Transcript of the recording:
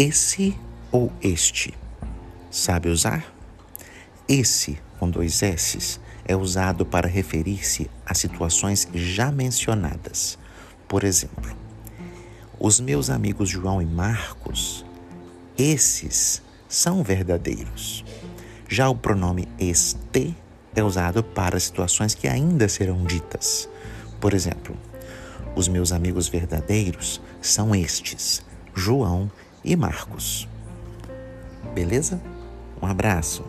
esse ou este. Sabe usar? Esse, com dois S's, é usado para referir-se a situações já mencionadas. Por exemplo, os meus amigos João e Marcos, esses são verdadeiros. Já o pronome este é usado para situações que ainda serão ditas. Por exemplo, os meus amigos verdadeiros são estes, João e Marcos. Beleza? Um abraço.